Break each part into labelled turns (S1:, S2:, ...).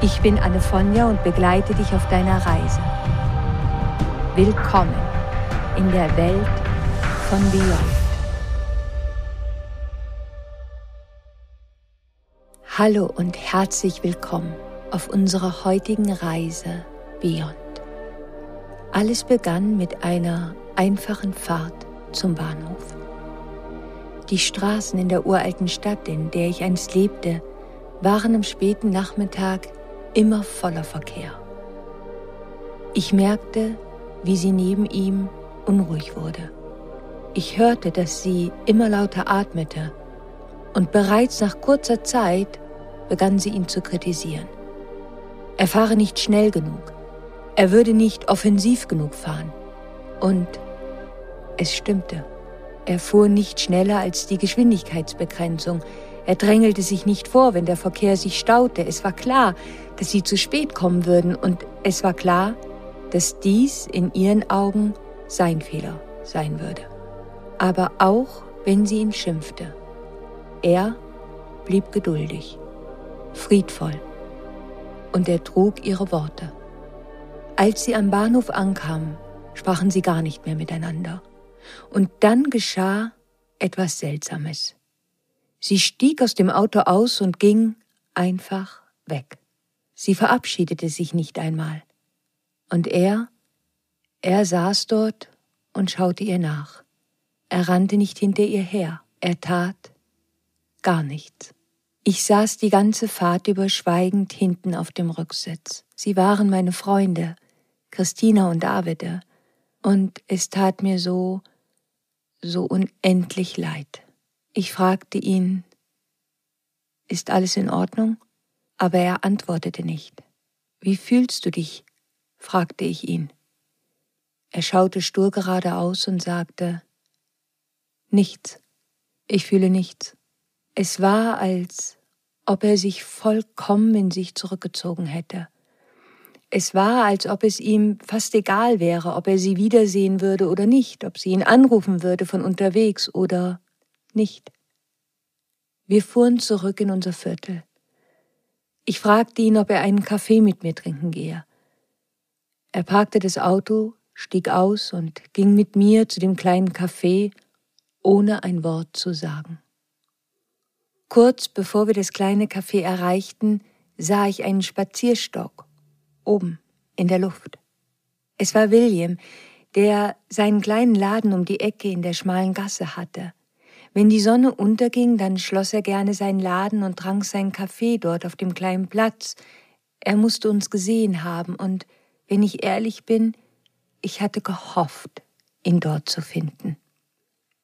S1: Ich bin Anne Fonja und begleite dich auf deiner Reise. Willkommen in der Welt von Beyond. Hallo und herzlich willkommen auf unserer heutigen Reise Beyond. Alles begann mit einer einfachen Fahrt zum Bahnhof. Die Straßen in der uralten Stadt, in der ich einst lebte, waren am späten Nachmittag immer voller Verkehr. Ich merkte, wie sie neben ihm unruhig wurde. Ich hörte, dass sie immer lauter atmete und bereits nach kurzer Zeit begann sie ihn zu kritisieren. Er fahre nicht schnell genug, er würde nicht offensiv genug fahren. Und es stimmte. Er fuhr nicht schneller als die Geschwindigkeitsbegrenzung, er drängelte sich nicht vor, wenn der Verkehr sich staute. Es war klar, dass sie zu spät kommen würden und es war klar, dass dies in ihren Augen sein Fehler sein würde. Aber auch wenn sie ihn schimpfte, er blieb geduldig, friedvoll und er trug ihre Worte. Als sie am Bahnhof ankamen, sprachen sie gar nicht mehr miteinander. Und dann geschah etwas Seltsames. Sie stieg aus dem Auto aus und ging einfach weg. Sie verabschiedete sich nicht einmal. Und er, er saß dort und schaute ihr nach. Er rannte nicht hinter ihr her. Er tat gar nichts. Ich saß die ganze Fahrt über schweigend hinten auf dem Rücksitz. Sie waren meine Freunde, Christina und Davide, und es tat mir so, so unendlich leid. Ich fragte ihn, ist alles in Ordnung? Aber er antwortete nicht. Wie fühlst du dich? fragte ich ihn. Er schaute stur geradeaus und sagte, Nichts. Ich fühle nichts. Es war, als ob er sich vollkommen in sich zurückgezogen hätte. Es war, als ob es ihm fast egal wäre, ob er sie wiedersehen würde oder nicht, ob sie ihn anrufen würde von unterwegs oder nicht. Wir fuhren zurück in unser Viertel. Ich fragte ihn, ob er einen Kaffee mit mir trinken gehe. Er parkte das Auto, stieg aus und ging mit mir zu dem kleinen Café, ohne ein Wort zu sagen. Kurz bevor wir das kleine Café erreichten, sah ich einen Spazierstock oben in der Luft. Es war William, der seinen kleinen Laden um die Ecke in der schmalen Gasse hatte. Wenn die Sonne unterging, dann schloss er gerne seinen Laden und trank seinen Kaffee dort auf dem kleinen Platz. Er musste uns gesehen haben, und wenn ich ehrlich bin, ich hatte gehofft, ihn dort zu finden.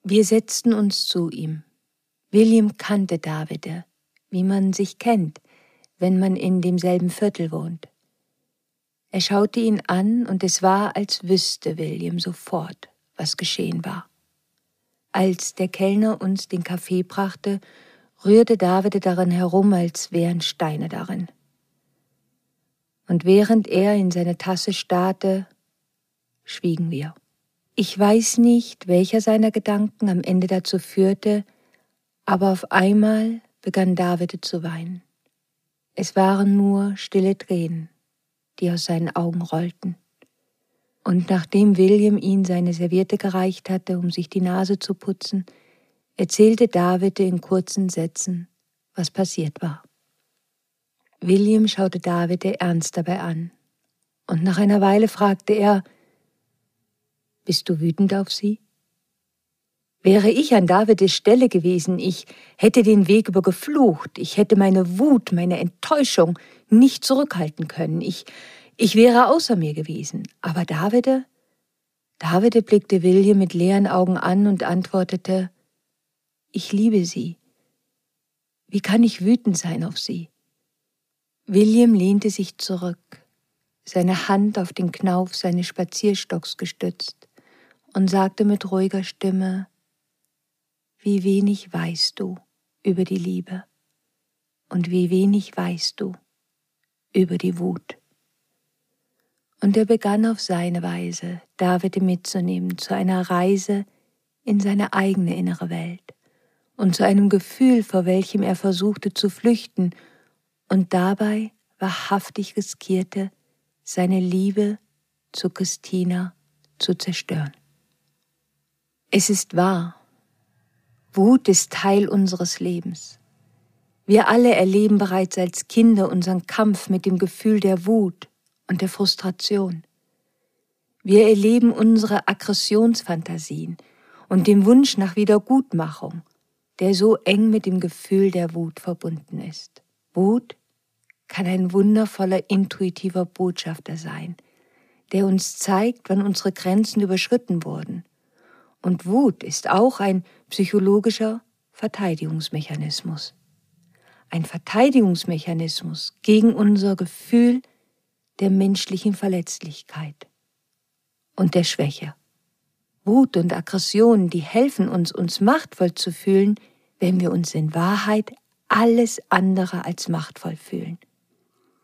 S1: Wir setzten uns zu ihm. William kannte Davide, wie man sich kennt, wenn man in demselben Viertel wohnt. Er schaute ihn an, und es war, als wüsste William sofort, was geschehen war. Als der Kellner uns den Kaffee brachte, rührte David darin herum, als wären Steine darin. Und während er in seine Tasse starrte, schwiegen wir. Ich weiß nicht, welcher seiner Gedanken am Ende dazu führte, aber auf einmal begann David zu weinen. Es waren nur stille Tränen, die aus seinen Augen rollten. Und nachdem William ihn seine Serviette gereicht hatte, um sich die Nase zu putzen, erzählte David in kurzen Sätzen, was passiert war. William schaute David ernst dabei an, und nach einer Weile fragte er, Bist du wütend auf sie? Wäre ich an Davids Stelle gewesen, ich hätte den Weg über geflucht, ich hätte meine Wut, meine Enttäuschung nicht zurückhalten können, ich ich wäre außer mir gewesen. Aber Davide? Davide blickte William mit leeren Augen an und antwortete, ich liebe sie. Wie kann ich wütend sein auf sie? William lehnte sich zurück, seine Hand auf den Knauf seines Spazierstocks gestützt und sagte mit ruhiger Stimme, wie wenig weißt du über die Liebe und wie wenig weißt du über die Wut. Und er begann auf seine Weise, David mitzunehmen zu einer Reise in seine eigene innere Welt und zu einem Gefühl, vor welchem er versuchte zu flüchten und dabei wahrhaftig riskierte, seine Liebe zu Christina zu zerstören. Es ist wahr, Wut ist Teil unseres Lebens. Wir alle erleben bereits als Kinder unseren Kampf mit dem Gefühl der Wut und der Frustration. Wir erleben unsere Aggressionsfantasien und den Wunsch nach Wiedergutmachung, der so eng mit dem Gefühl der Wut verbunden ist. Wut kann ein wundervoller intuitiver Botschafter sein, der uns zeigt, wann unsere Grenzen überschritten wurden. Und Wut ist auch ein psychologischer Verteidigungsmechanismus. Ein Verteidigungsmechanismus gegen unser Gefühl der menschlichen Verletzlichkeit und der Schwäche. Wut und Aggression, die helfen uns, uns machtvoll zu fühlen, wenn wir uns in Wahrheit alles andere als machtvoll fühlen.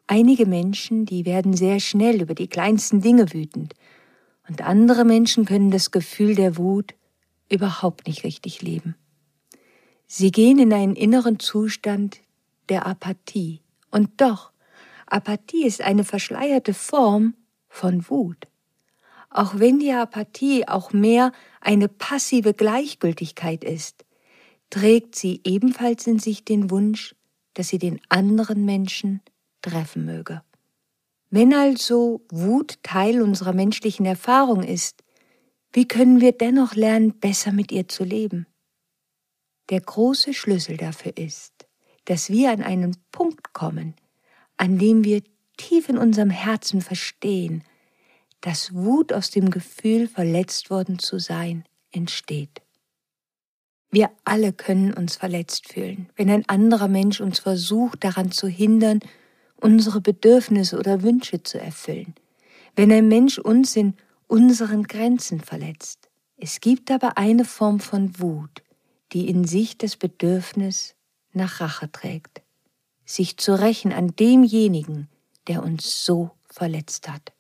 S1: Einige Menschen, die werden sehr schnell über die kleinsten Dinge wütend, und andere Menschen können das Gefühl der Wut überhaupt nicht richtig leben. Sie gehen in einen inneren Zustand der Apathie. Und doch, Apathie ist eine verschleierte Form von Wut. Auch wenn die Apathie auch mehr eine passive Gleichgültigkeit ist, trägt sie ebenfalls in sich den Wunsch, dass sie den anderen Menschen treffen möge. Wenn also Wut Teil unserer menschlichen Erfahrung ist, wie können wir dennoch lernen, besser mit ihr zu leben? Der große Schlüssel dafür ist, dass wir an einen Punkt kommen, an dem wir tief in unserem Herzen verstehen, dass Wut aus dem Gefühl, verletzt worden zu sein, entsteht. Wir alle können uns verletzt fühlen, wenn ein anderer Mensch uns versucht daran zu hindern, unsere Bedürfnisse oder Wünsche zu erfüllen, wenn ein Mensch uns in unseren Grenzen verletzt. Es gibt aber eine Form von Wut, die in sich das Bedürfnis nach Rache trägt, sich zu rächen an demjenigen, der uns so verletzt hat.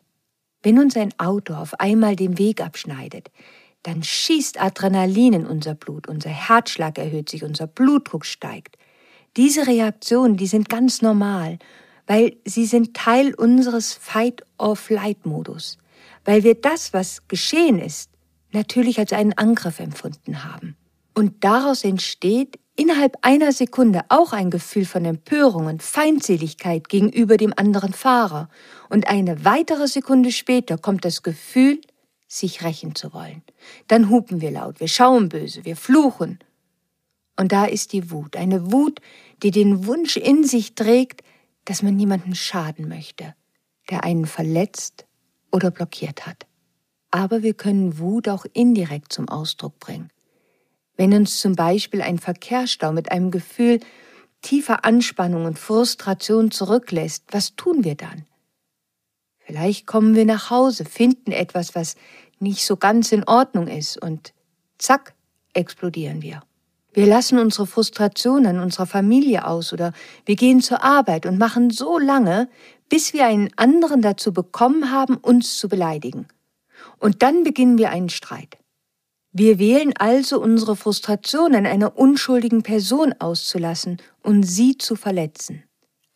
S1: Wenn uns ein Auto auf einmal den Weg abschneidet, dann schießt Adrenalin in unser Blut, unser Herzschlag erhöht sich, unser Blutdruck steigt. Diese Reaktionen, die sind ganz normal weil sie sind Teil unseres Fight-or-Flight-Modus, weil wir das, was geschehen ist, natürlich als einen Angriff empfunden haben. Und daraus entsteht innerhalb einer Sekunde auch ein Gefühl von Empörung und Feindseligkeit gegenüber dem anderen Fahrer. Und eine weitere Sekunde später kommt das Gefühl, sich rächen zu wollen. Dann hupen wir laut, wir schauen böse, wir fluchen. Und da ist die Wut, eine Wut, die den Wunsch in sich trägt, dass man niemanden schaden möchte, der einen verletzt oder blockiert hat. Aber wir können Wut auch indirekt zum Ausdruck bringen. Wenn uns zum Beispiel ein Verkehrsstau mit einem Gefühl tiefer Anspannung und Frustration zurücklässt, was tun wir dann? Vielleicht kommen wir nach Hause, finden etwas, was nicht so ganz in Ordnung ist und zack, explodieren wir. Wir lassen unsere Frustration an unserer Familie aus oder wir gehen zur Arbeit und machen so lange, bis wir einen anderen dazu bekommen haben, uns zu beleidigen. Und dann beginnen wir einen Streit. Wir wählen also unsere Frustration an einer unschuldigen Person auszulassen und sie zu verletzen.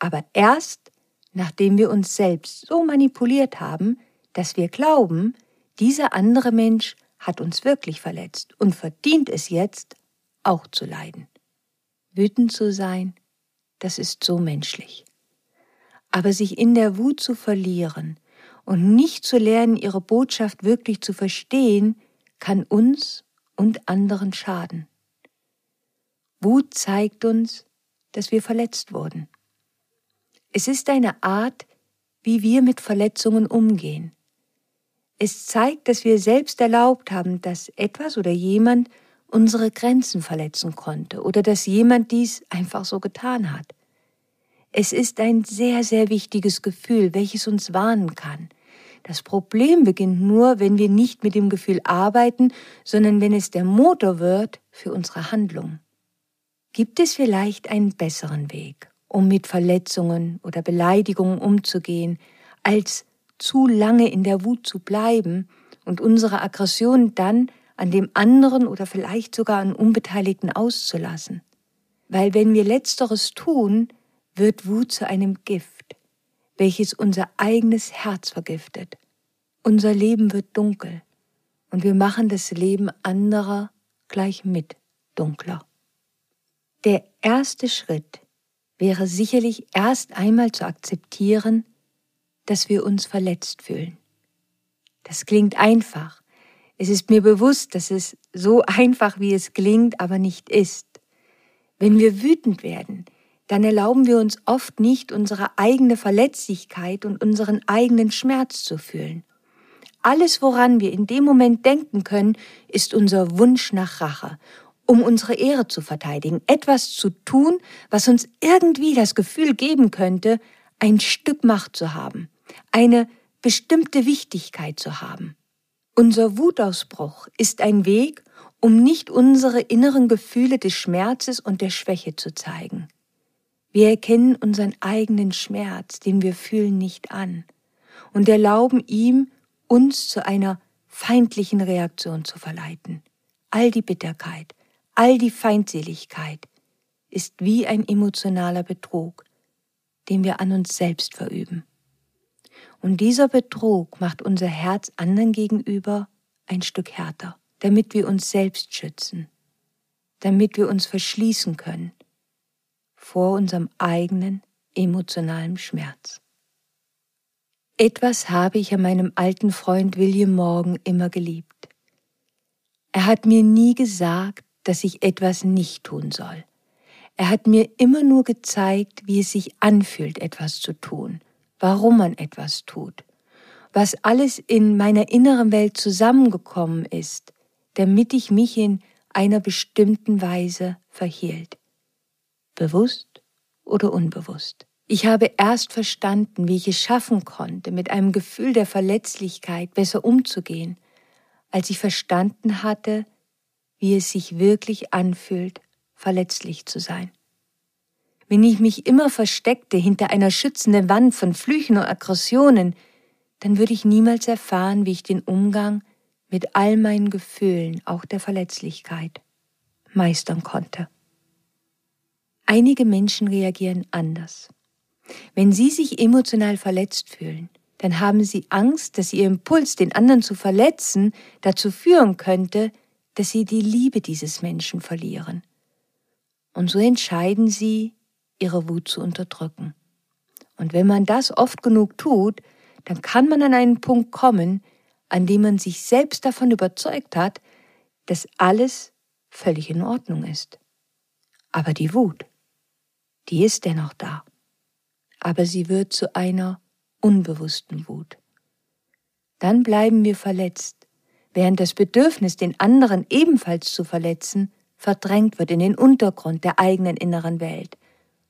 S1: Aber erst, nachdem wir uns selbst so manipuliert haben, dass wir glauben, dieser andere Mensch hat uns wirklich verletzt und verdient es jetzt, auch zu leiden. Wütend zu sein, das ist so menschlich. Aber sich in der Wut zu verlieren und nicht zu lernen, ihre Botschaft wirklich zu verstehen, kann uns und anderen schaden. Wut zeigt uns, dass wir verletzt wurden. Es ist eine Art, wie wir mit Verletzungen umgehen. Es zeigt, dass wir selbst erlaubt haben, dass etwas oder jemand unsere Grenzen verletzen konnte oder dass jemand dies einfach so getan hat. Es ist ein sehr, sehr wichtiges Gefühl, welches uns warnen kann. Das Problem beginnt nur, wenn wir nicht mit dem Gefühl arbeiten, sondern wenn es der Motor wird für unsere Handlung. Gibt es vielleicht einen besseren Weg, um mit Verletzungen oder Beleidigungen umzugehen, als zu lange in der Wut zu bleiben und unsere Aggression dann an dem anderen oder vielleicht sogar an Unbeteiligten auszulassen? Weil wenn wir letzteres tun, wird Wut zu einem Gift, welches unser eigenes Herz vergiftet. Unser Leben wird dunkel und wir machen das Leben anderer gleich mit dunkler. Der erste Schritt wäre sicherlich erst einmal zu akzeptieren, dass wir uns verletzt fühlen. Das klingt einfach. Es ist mir bewusst, dass es so einfach, wie es klingt, aber nicht ist. Wenn wir wütend werden, dann erlauben wir uns oft nicht, unsere eigene Verletzlichkeit und unseren eigenen Schmerz zu fühlen. Alles, woran wir in dem Moment denken können, ist unser Wunsch nach Rache, um unsere Ehre zu verteidigen, etwas zu tun, was uns irgendwie das Gefühl geben könnte, ein Stück Macht zu haben, eine bestimmte Wichtigkeit zu haben. Unser Wutausbruch ist ein Weg, um nicht unsere inneren Gefühle des Schmerzes und der Schwäche zu zeigen. Wir erkennen unseren eigenen Schmerz, den wir fühlen, nicht an und erlauben ihm, uns zu einer feindlichen Reaktion zu verleiten. All die Bitterkeit, all die Feindseligkeit ist wie ein emotionaler Betrug, den wir an uns selbst verüben. Und dieser Betrug macht unser Herz anderen gegenüber ein Stück härter, damit wir uns selbst schützen, damit wir uns verschließen können vor unserem eigenen emotionalen Schmerz. Etwas habe ich an meinem alten Freund William Morgan immer geliebt. Er hat mir nie gesagt, dass ich etwas nicht tun soll. Er hat mir immer nur gezeigt, wie es sich anfühlt, etwas zu tun, warum man etwas tut, was alles in meiner inneren Welt zusammengekommen ist, damit ich mich in einer bestimmten Weise verhielt bewusst oder unbewusst. Ich habe erst verstanden, wie ich es schaffen konnte, mit einem Gefühl der Verletzlichkeit besser umzugehen, als ich verstanden hatte, wie es sich wirklich anfühlt, verletzlich zu sein. Wenn ich mich immer versteckte hinter einer schützenden Wand von Flüchen und Aggressionen, dann würde ich niemals erfahren, wie ich den Umgang mit all meinen Gefühlen, auch der Verletzlichkeit, meistern konnte. Einige Menschen reagieren anders. Wenn sie sich emotional verletzt fühlen, dann haben sie Angst, dass ihr Impuls, den anderen zu verletzen, dazu führen könnte, dass sie die Liebe dieses Menschen verlieren. Und so entscheiden sie, ihre Wut zu unterdrücken. Und wenn man das oft genug tut, dann kann man an einen Punkt kommen, an dem man sich selbst davon überzeugt hat, dass alles völlig in Ordnung ist. Aber die Wut, die ist dennoch da, aber sie wird zu einer unbewussten Wut. Dann bleiben wir verletzt, während das Bedürfnis, den anderen ebenfalls zu verletzen, verdrängt wird in den Untergrund der eigenen inneren Welt,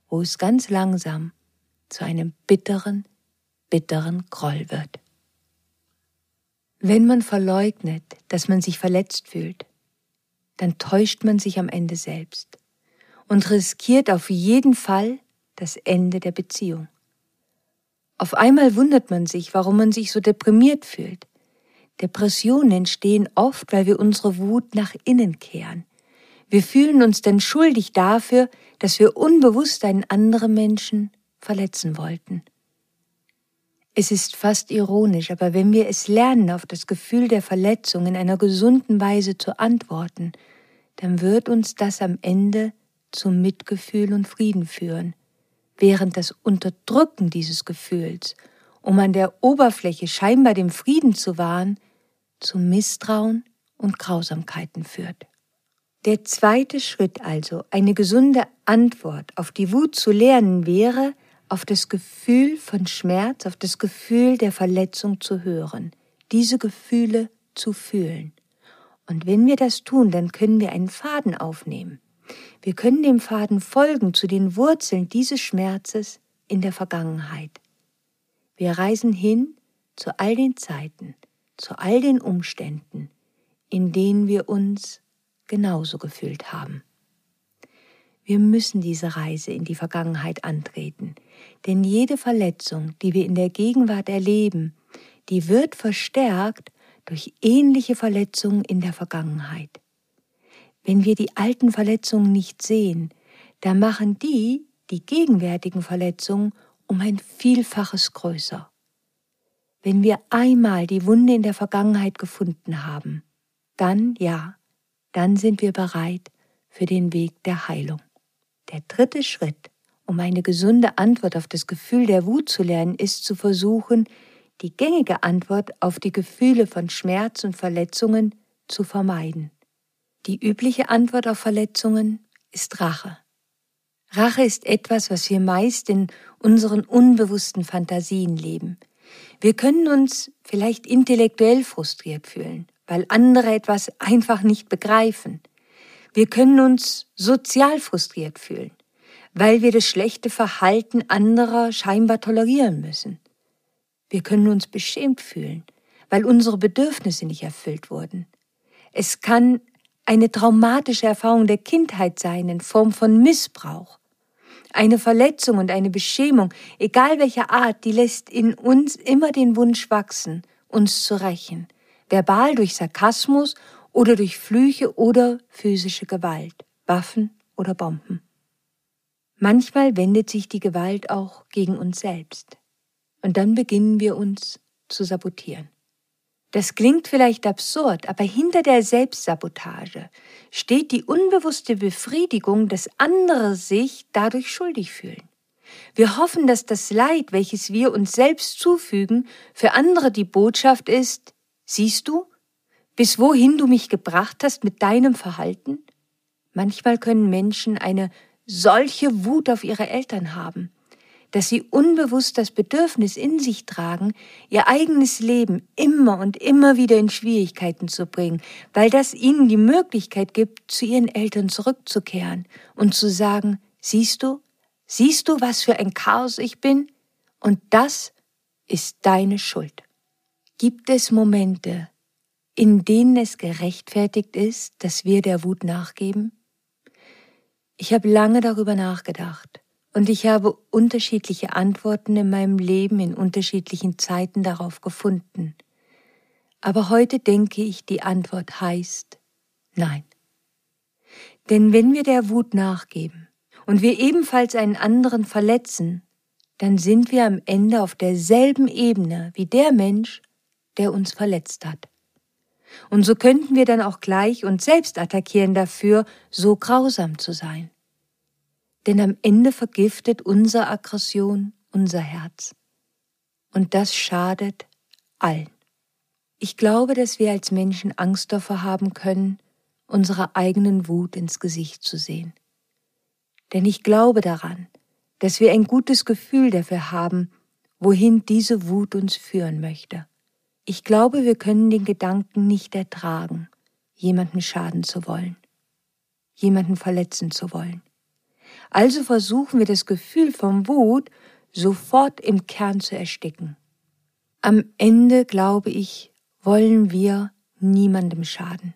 S1: wo es ganz langsam zu einem bitteren, bitteren Groll wird. Wenn man verleugnet, dass man sich verletzt fühlt, dann täuscht man sich am Ende selbst und riskiert auf jeden Fall das Ende der Beziehung. Auf einmal wundert man sich, warum man sich so deprimiert fühlt. Depressionen entstehen oft, weil wir unsere Wut nach innen kehren. Wir fühlen uns dann schuldig dafür, dass wir unbewusst einen anderen Menschen verletzen wollten. Es ist fast ironisch, aber wenn wir es lernen, auf das Gefühl der Verletzung in einer gesunden Weise zu antworten, dann wird uns das am Ende zum Mitgefühl und Frieden führen, während das Unterdrücken dieses Gefühls, um an der Oberfläche scheinbar dem Frieden zu wahren, zu Misstrauen und Grausamkeiten führt. Der zweite Schritt also, eine gesunde Antwort auf die Wut zu lernen, wäre, auf das Gefühl von Schmerz, auf das Gefühl der Verletzung zu hören, diese Gefühle zu fühlen. Und wenn wir das tun, dann können wir einen Faden aufnehmen. Wir können dem Faden folgen zu den Wurzeln dieses Schmerzes in der Vergangenheit. Wir reisen hin zu all den Zeiten, zu all den Umständen, in denen wir uns genauso gefühlt haben. Wir müssen diese Reise in die Vergangenheit antreten, denn jede Verletzung, die wir in der Gegenwart erleben, die wird verstärkt durch ähnliche Verletzungen in der Vergangenheit. Wenn wir die alten Verletzungen nicht sehen, dann machen die die gegenwärtigen Verletzungen um ein Vielfaches größer. Wenn wir einmal die Wunde in der Vergangenheit gefunden haben, dann ja, dann sind wir bereit für den Weg der Heilung. Der dritte Schritt, um eine gesunde Antwort auf das Gefühl der Wut zu lernen, ist zu versuchen, die gängige Antwort auf die Gefühle von Schmerz und Verletzungen zu vermeiden. Die übliche Antwort auf Verletzungen ist Rache. Rache ist etwas, was wir meist in unseren unbewussten Fantasien leben. Wir können uns vielleicht intellektuell frustriert fühlen, weil andere etwas einfach nicht begreifen. Wir können uns sozial frustriert fühlen, weil wir das schlechte Verhalten anderer scheinbar tolerieren müssen. Wir können uns beschämt fühlen, weil unsere Bedürfnisse nicht erfüllt wurden. Es kann eine traumatische Erfahrung der Kindheit sein in Form von Missbrauch. Eine Verletzung und eine Beschämung, egal welcher Art, die lässt in uns immer den Wunsch wachsen, uns zu rächen, verbal durch Sarkasmus oder durch Flüche oder physische Gewalt, Waffen oder Bomben. Manchmal wendet sich die Gewalt auch gegen uns selbst. Und dann beginnen wir uns zu sabotieren. Das klingt vielleicht absurd, aber hinter der Selbstsabotage steht die unbewusste Befriedigung, dass andere sich dadurch schuldig fühlen. Wir hoffen, dass das Leid, welches wir uns selbst zufügen, für andere die Botschaft ist, siehst du, bis wohin du mich gebracht hast mit deinem Verhalten? Manchmal können Menschen eine solche Wut auf ihre Eltern haben, dass sie unbewusst das Bedürfnis in sich tragen, ihr eigenes Leben immer und immer wieder in Schwierigkeiten zu bringen, weil das ihnen die Möglichkeit gibt, zu ihren Eltern zurückzukehren und zu sagen, siehst du, siehst du, was für ein Chaos ich bin? Und das ist deine Schuld. Gibt es Momente, in denen es gerechtfertigt ist, dass wir der Wut nachgeben? Ich habe lange darüber nachgedacht und ich habe unterschiedliche Antworten in meinem Leben in unterschiedlichen Zeiten darauf gefunden. Aber heute denke ich, die Antwort heißt Nein. Denn wenn wir der Wut nachgeben und wir ebenfalls einen anderen verletzen, dann sind wir am Ende auf derselben Ebene wie der Mensch, der uns verletzt hat. Und so könnten wir dann auch gleich uns selbst attackieren dafür, so grausam zu sein. Denn am Ende vergiftet unsere Aggression unser Herz. Und das schadet allen. Ich glaube, dass wir als Menschen Angst davor haben können, unserer eigenen Wut ins Gesicht zu sehen. Denn ich glaube daran, dass wir ein gutes Gefühl dafür haben, wohin diese Wut uns führen möchte. Ich glaube, wir können den Gedanken nicht ertragen, jemanden schaden zu wollen, jemanden verletzen zu wollen. Also versuchen wir das Gefühl von Wut sofort im Kern zu ersticken. Am Ende, glaube ich, wollen wir niemandem schaden.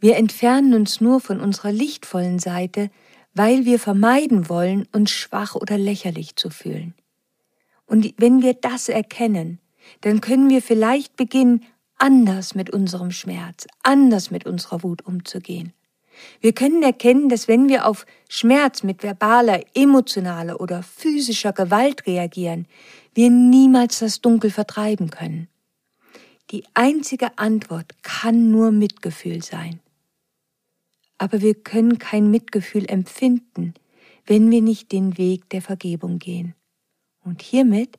S1: Wir entfernen uns nur von unserer lichtvollen Seite, weil wir vermeiden wollen, uns schwach oder lächerlich zu fühlen. Und wenn wir das erkennen, dann können wir vielleicht beginnen, anders mit unserem Schmerz, anders mit unserer Wut umzugehen. Wir können erkennen, dass wenn wir auf Schmerz mit verbaler, emotionaler oder physischer Gewalt reagieren, wir niemals das Dunkel vertreiben können. Die einzige Antwort kann nur Mitgefühl sein. Aber wir können kein Mitgefühl empfinden, wenn wir nicht den Weg der Vergebung gehen. Und hiermit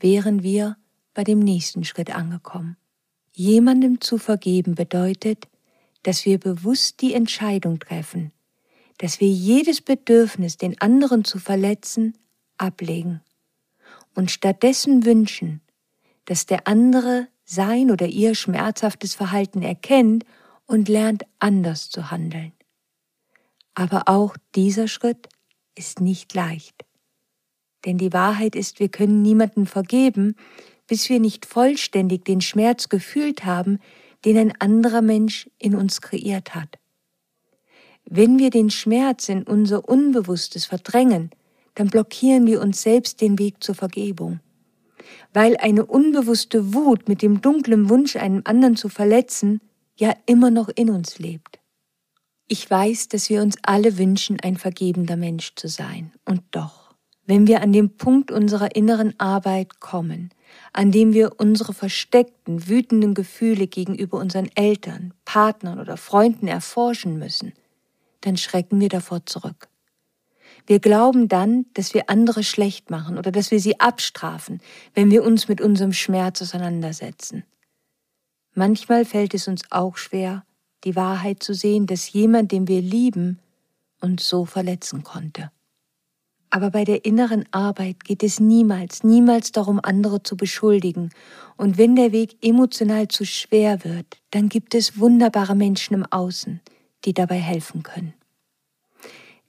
S1: wären wir bei dem nächsten Schritt angekommen. Jemandem zu vergeben bedeutet, dass wir bewusst die Entscheidung treffen, dass wir jedes Bedürfnis, den anderen zu verletzen, ablegen und stattdessen wünschen, dass der andere sein oder ihr schmerzhaftes Verhalten erkennt und lernt anders zu handeln. Aber auch dieser Schritt ist nicht leicht. Denn die Wahrheit ist, wir können niemanden vergeben, bis wir nicht vollständig den Schmerz gefühlt haben, den ein anderer Mensch in uns kreiert hat. Wenn wir den Schmerz in unser Unbewusstes verdrängen, dann blockieren wir uns selbst den Weg zur Vergebung. Weil eine unbewusste Wut mit dem dunklen Wunsch, einen anderen zu verletzen, ja immer noch in uns lebt. Ich weiß, dass wir uns alle wünschen, ein vergebender Mensch zu sein. Und doch, wenn wir an den Punkt unserer inneren Arbeit kommen, an dem wir unsere versteckten, wütenden Gefühle gegenüber unseren Eltern, Partnern oder Freunden erforschen müssen, dann schrecken wir davor zurück. Wir glauben dann, dass wir andere schlecht machen oder dass wir sie abstrafen, wenn wir uns mit unserem Schmerz auseinandersetzen. Manchmal fällt es uns auch schwer, die Wahrheit zu sehen, dass jemand, den wir lieben, uns so verletzen konnte. Aber bei der inneren Arbeit geht es niemals, niemals darum, andere zu beschuldigen. Und wenn der Weg emotional zu schwer wird, dann gibt es wunderbare Menschen im Außen, die dabei helfen können.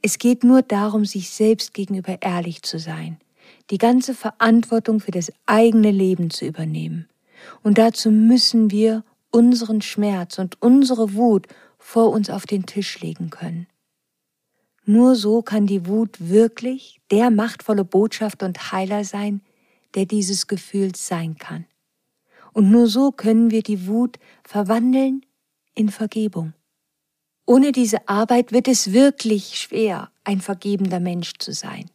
S1: Es geht nur darum, sich selbst gegenüber ehrlich zu sein, die ganze Verantwortung für das eigene Leben zu übernehmen. Und dazu müssen wir unseren Schmerz und unsere Wut vor uns auf den Tisch legen können. Nur so kann die Wut wirklich der machtvolle Botschafter und Heiler sein, der dieses Gefühl sein kann. Und nur so können wir die Wut verwandeln in Vergebung. Ohne diese Arbeit wird es wirklich schwer, ein vergebender Mensch zu sein.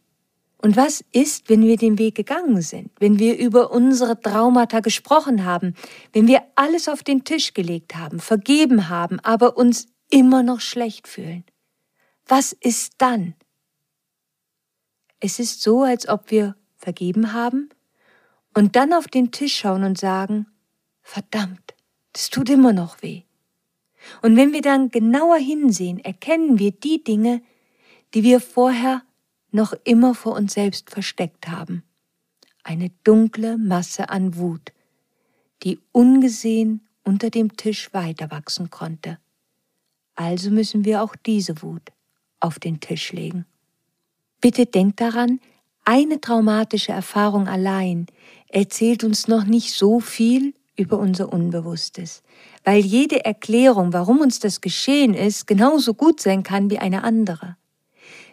S1: Und was ist, wenn wir den Weg gegangen sind, wenn wir über unsere Traumata gesprochen haben, wenn wir alles auf den Tisch gelegt haben, vergeben haben, aber uns immer noch schlecht fühlen? Was ist dann? Es ist so, als ob wir vergeben haben und dann auf den Tisch schauen und sagen, verdammt, das tut immer noch weh. Und wenn wir dann genauer hinsehen, erkennen wir die Dinge, die wir vorher noch immer vor uns selbst versteckt haben. Eine dunkle Masse an Wut, die ungesehen unter dem Tisch weiter wachsen konnte. Also müssen wir auch diese Wut auf den Tisch legen. Bitte denkt daran, eine traumatische Erfahrung allein erzählt uns noch nicht so viel über unser Unbewusstes, weil jede Erklärung, warum uns das geschehen ist, genauso gut sein kann wie eine andere.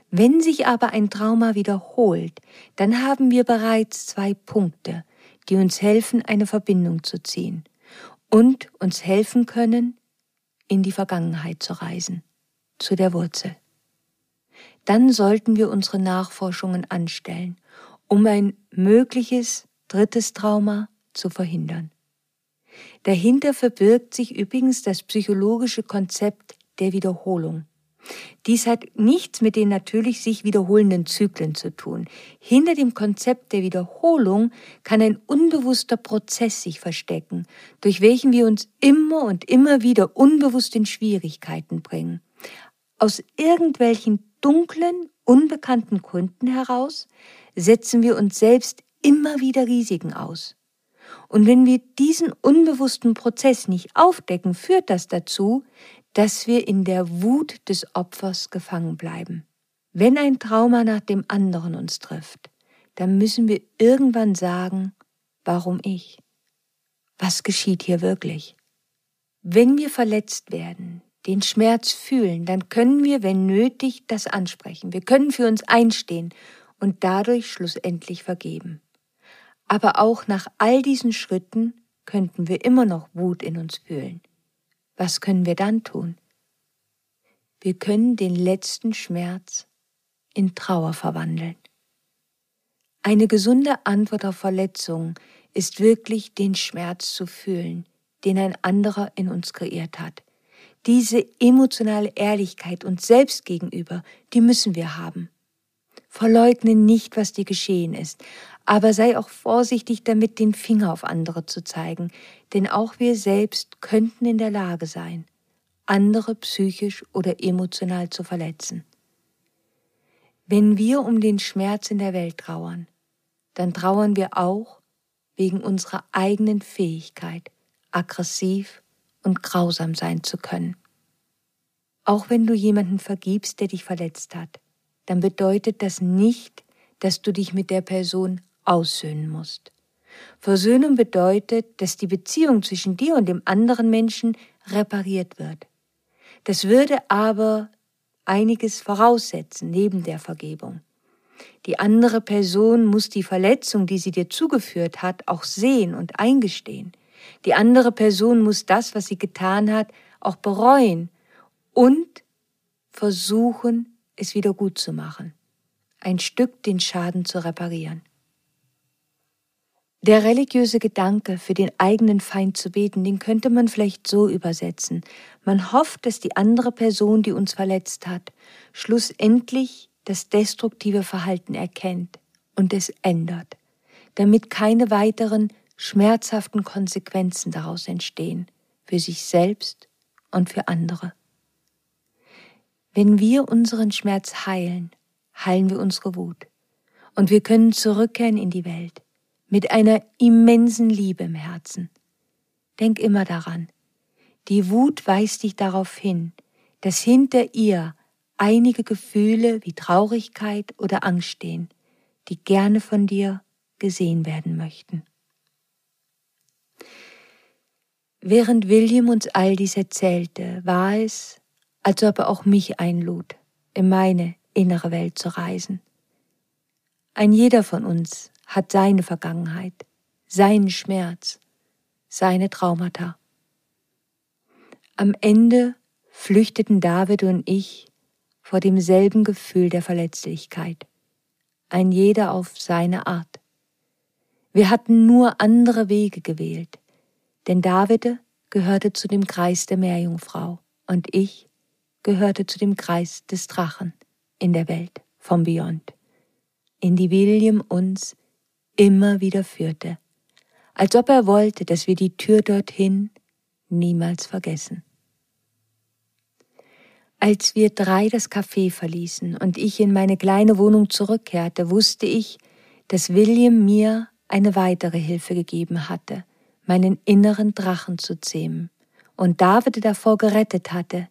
S1: Wenn sich aber ein Trauma wiederholt, dann haben wir bereits zwei Punkte, die uns helfen, eine Verbindung zu ziehen und uns helfen können, in die Vergangenheit zu reisen, zu der Wurzel dann sollten wir unsere Nachforschungen anstellen, um ein mögliches drittes Trauma zu verhindern. Dahinter verbirgt sich übrigens das psychologische Konzept der Wiederholung. Dies hat nichts mit den natürlich sich wiederholenden Zyklen zu tun. Hinter dem Konzept der Wiederholung kann ein unbewusster Prozess sich verstecken, durch welchen wir uns immer und immer wieder unbewusst in Schwierigkeiten bringen. Aus irgendwelchen dunklen, unbekannten Gründen heraus setzen wir uns selbst immer wieder Risiken aus. Und wenn wir diesen unbewussten Prozess nicht aufdecken, führt das dazu, dass wir in der Wut des Opfers gefangen bleiben. Wenn ein Trauma nach dem anderen uns trifft, dann müssen wir irgendwann sagen, warum ich? Was geschieht hier wirklich? Wenn wir verletzt werden, den Schmerz fühlen, dann können wir, wenn nötig, das ansprechen. Wir können für uns einstehen und dadurch schlussendlich vergeben. Aber auch nach all diesen Schritten könnten wir immer noch Wut in uns fühlen. Was können wir dann tun? Wir können den letzten Schmerz in Trauer verwandeln. Eine gesunde Antwort auf Verletzungen ist wirklich den Schmerz zu fühlen, den ein anderer in uns kreiert hat. Diese emotionale Ehrlichkeit uns selbst gegenüber, die müssen wir haben. Verleugne nicht, was dir geschehen ist, aber sei auch vorsichtig damit, den Finger auf andere zu zeigen, denn auch wir selbst könnten in der Lage sein, andere psychisch oder emotional zu verletzen. Wenn wir um den Schmerz in der Welt trauern, dann trauern wir auch wegen unserer eigenen Fähigkeit, aggressiv und grausam sein zu können. Auch wenn du jemanden vergibst, der dich verletzt hat, dann bedeutet das nicht, dass du dich mit der Person aussöhnen musst. Versöhnung bedeutet, dass die Beziehung zwischen dir und dem anderen Menschen repariert wird. Das würde aber einiges voraussetzen neben der Vergebung. Die andere Person muss die Verletzung, die sie dir zugeführt hat, auch sehen und eingestehen. Die andere Person muss das, was sie getan hat, auch bereuen und versuchen, es wieder gut zu machen. Ein Stück den Schaden zu reparieren. Der religiöse Gedanke, für den eigenen Feind zu beten, den könnte man vielleicht so übersetzen. Man hofft, dass die andere Person, die uns verletzt hat, schlussendlich das destruktive Verhalten erkennt und es ändert, damit keine weiteren schmerzhaften Konsequenzen daraus entstehen, für sich selbst und für andere. Wenn wir unseren Schmerz heilen, heilen wir unsere Wut und wir können zurückkehren in die Welt mit einer immensen Liebe im Herzen. Denk immer daran, die Wut weist dich darauf hin, dass hinter ihr einige Gefühle wie Traurigkeit oder Angst stehen, die gerne von dir gesehen werden möchten. Während William uns all dies erzählte, war es, als ob er auch mich einlud, in meine innere Welt zu reisen. Ein jeder von uns hat seine Vergangenheit, seinen Schmerz, seine Traumata. Am Ende flüchteten David und ich vor demselben Gefühl der Verletzlichkeit, ein jeder auf seine Art. Wir hatten nur andere Wege gewählt, denn David gehörte zu dem Kreis der Meerjungfrau und ich gehörte zu dem Kreis des Drachen in der Welt vom Beyond, in die William uns immer wieder führte, als ob er wollte, dass wir die Tür dorthin niemals vergessen. Als wir drei das Café verließen und ich in meine kleine Wohnung zurückkehrte, wusste ich, dass William mir eine weitere Hilfe gegeben hatte, meinen inneren Drachen zu zähmen und David davor gerettet hatte,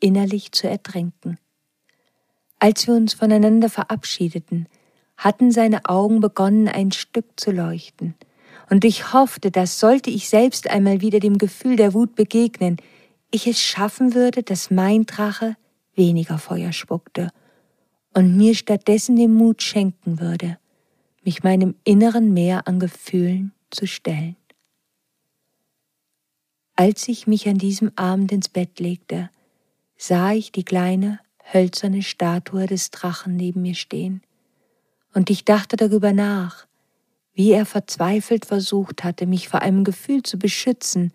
S1: innerlich zu ertrinken. Als wir uns voneinander verabschiedeten, hatten seine Augen begonnen ein Stück zu leuchten, und ich hoffte, dass sollte ich selbst einmal wieder dem Gefühl der Wut begegnen, ich es schaffen würde, dass mein Drache weniger Feuer spuckte und mir stattdessen den Mut schenken würde, mich meinem inneren Meer an Gefühlen zu stellen. Als ich mich an diesem Abend ins Bett legte, sah ich die kleine, hölzerne Statue des Drachen neben mir stehen und ich dachte darüber nach, wie er verzweifelt versucht hatte, mich vor einem Gefühl zu beschützen,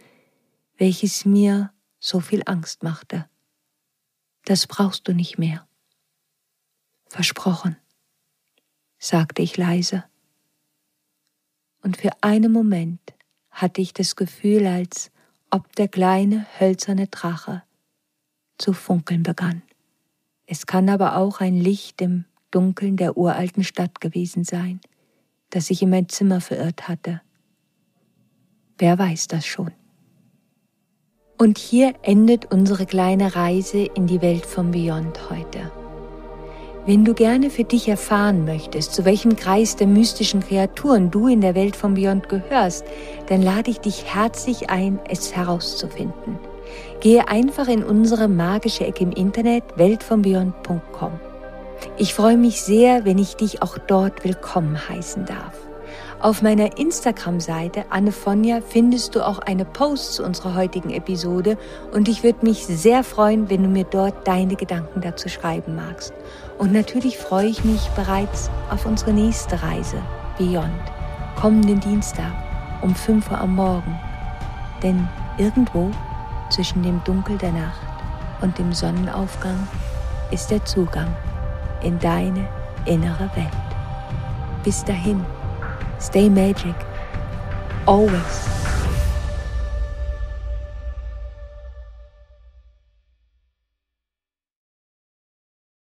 S1: welches mir so viel Angst machte. Das brauchst du nicht mehr. Versprochen, sagte ich leise. Und für einen Moment hatte ich das Gefühl, als ob der kleine hölzerne Drache zu funkeln begann. Es kann aber auch ein Licht im Dunkeln der uralten Stadt gewesen sein, das sich in mein Zimmer verirrt hatte. Wer weiß das schon? Und hier endet unsere kleine Reise in die Welt von Beyond heute. Wenn du gerne für dich erfahren möchtest, zu welchem Kreis der mystischen Kreaturen du in der Welt von Beyond gehörst, dann lade ich dich herzlich ein, es herauszufinden. Gehe einfach in unsere magische Ecke im Internet weltvonbeyond.com. Ich freue mich sehr, wenn ich dich auch dort willkommen heißen darf. Auf meiner Instagram-Seite Annefonja findest du auch eine Post zu unserer heutigen Episode und ich würde mich sehr freuen, wenn du mir dort deine Gedanken dazu schreiben magst. Und natürlich freue ich mich bereits auf unsere nächste Reise, Beyond, kommenden Dienstag um 5 Uhr am Morgen. Denn irgendwo zwischen dem Dunkel der Nacht und dem Sonnenaufgang ist der Zugang in deine innere Welt. Bis dahin, stay magic, always.